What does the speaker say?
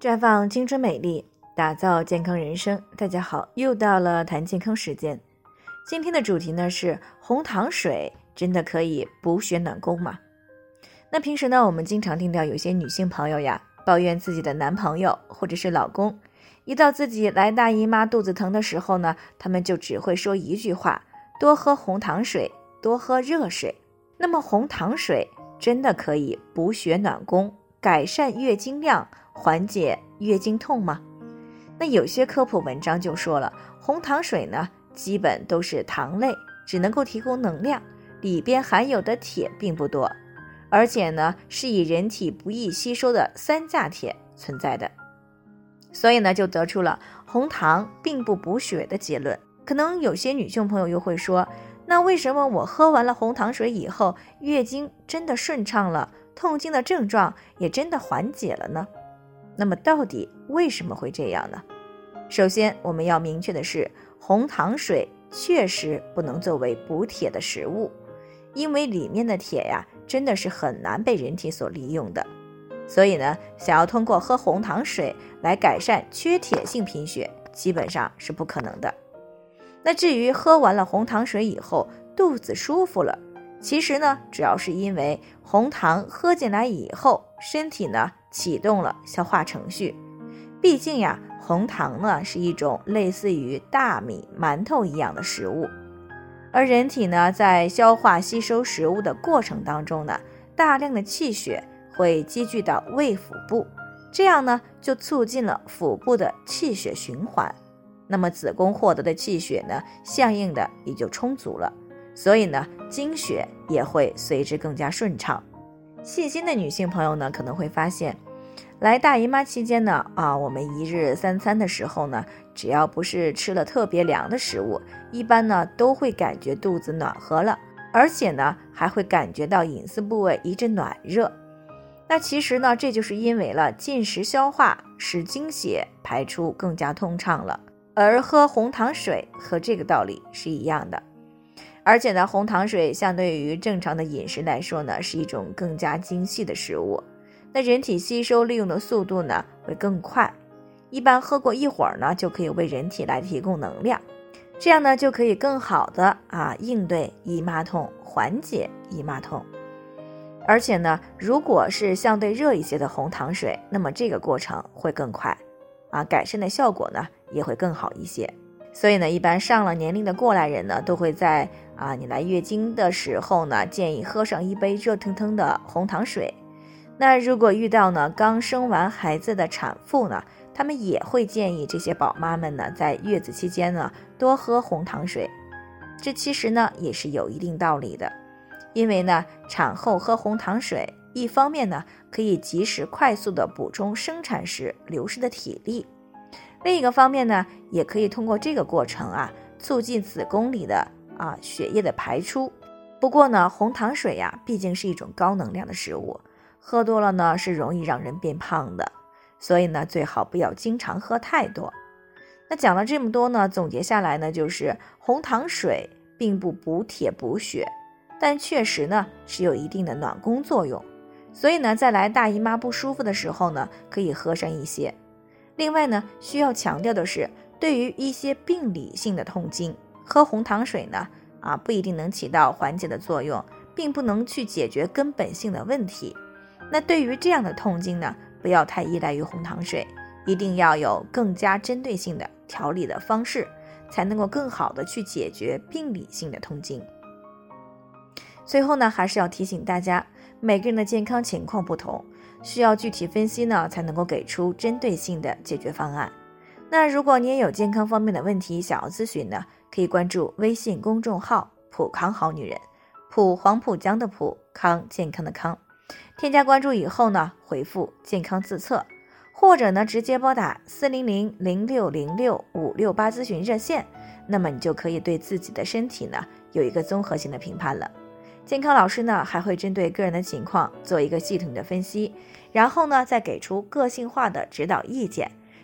绽放青春美丽，打造健康人生。大家好，又到了谈健康时间。今天的主题呢是红糖水真的可以补血暖宫吗？那平时呢，我们经常听到有些女性朋友呀抱怨自己的男朋友或者是老公，一到自己来大姨妈肚子疼的时候呢，他们就只会说一句话：多喝红糖水，多喝热水。那么红糖水真的可以补血暖宫，改善月经量？缓解月经痛吗？那有些科普文章就说了，红糖水呢，基本都是糖类，只能够提供能量，里边含有的铁并不多，而且呢，是以人体不易吸收的三价铁存在的，所以呢，就得出了红糖并不补血的结论。可能有些女性朋友又会说，那为什么我喝完了红糖水以后，月经真的顺畅了，痛经的症状也真的缓解了呢？那么到底为什么会这样呢？首先，我们要明确的是，红糖水确实不能作为补铁的食物，因为里面的铁呀，真的是很难被人体所利用的。所以呢，想要通过喝红糖水来改善缺铁性贫血，基本上是不可能的。那至于喝完了红糖水以后肚子舒服了，其实呢，主要是因为红糖喝进来以后，身体呢。启动了消化程序，毕竟呀，红糖呢是一种类似于大米、馒头一样的食物，而人体呢在消化吸收食物的过程当中呢，大量的气血会积聚到胃腹部，这样呢就促进了腹部的气血循环，那么子宫获得的气血呢，相应的也就充足了，所以呢，经血也会随之更加顺畅。细心的女性朋友呢，可能会发现，来大姨妈期间呢，啊，我们一日三餐的时候呢，只要不是吃了特别凉的食物，一般呢都会感觉肚子暖和了，而且呢还会感觉到隐私部位一阵暖热。那其实呢，这就是因为了进食消化，使经血排出更加通畅了。而喝红糖水和这个道理是一样的。而且呢，红糖水相对于正常的饮食来说呢，是一种更加精细的食物。那人体吸收利用的速度呢会更快，一般喝过一会儿呢，就可以为人体来提供能量，这样呢就可以更好的啊应对姨妈痛，缓解姨妈痛。而且呢，如果是相对热一些的红糖水，那么这个过程会更快，啊，改善的效果呢也会更好一些。所以呢，一般上了年龄的过来人呢，都会在啊你来月经的时候呢，建议喝上一杯热腾腾的红糖水。那如果遇到呢刚生完孩子的产妇呢，他们也会建议这些宝妈们呢，在月子期间呢多喝红糖水。这其实呢也是有一定道理的，因为呢产后喝红糖水，一方面呢可以及时快速的补充生产时流失的体力。另一个方面呢，也可以通过这个过程啊，促进子宫里的啊血液的排出。不过呢，红糖水呀，毕竟是一种高能量的食物，喝多了呢是容易让人变胖的，所以呢，最好不要经常喝太多。那讲了这么多呢，总结下来呢，就是红糖水并不补铁补血，但确实呢是有一定的暖宫作用，所以呢，在来大姨妈不舒服的时候呢，可以喝上一些。另外呢，需要强调的是，对于一些病理性的痛经，喝红糖水呢，啊不一定能起到缓解的作用，并不能去解决根本性的问题。那对于这样的痛经呢，不要太依赖于红糖水，一定要有更加针对性的调理的方式，才能够更好的去解决病理性的痛经。最后呢，还是要提醒大家，每个人的健康情况不同。需要具体分析呢，才能够给出针对性的解决方案。那如果你也有健康方面的问题想要咨询呢，可以关注微信公众号“普康好女人”，普黄浦江的普康健康的康。添加关注以后呢，回复“健康自测”，或者呢直接拨打四零零零六零六五六八咨询热线，那么你就可以对自己的身体呢有一个综合性的评判了。健康老师呢还会针对个人的情况做一个系统的分析，然后呢再给出个性化的指导意见。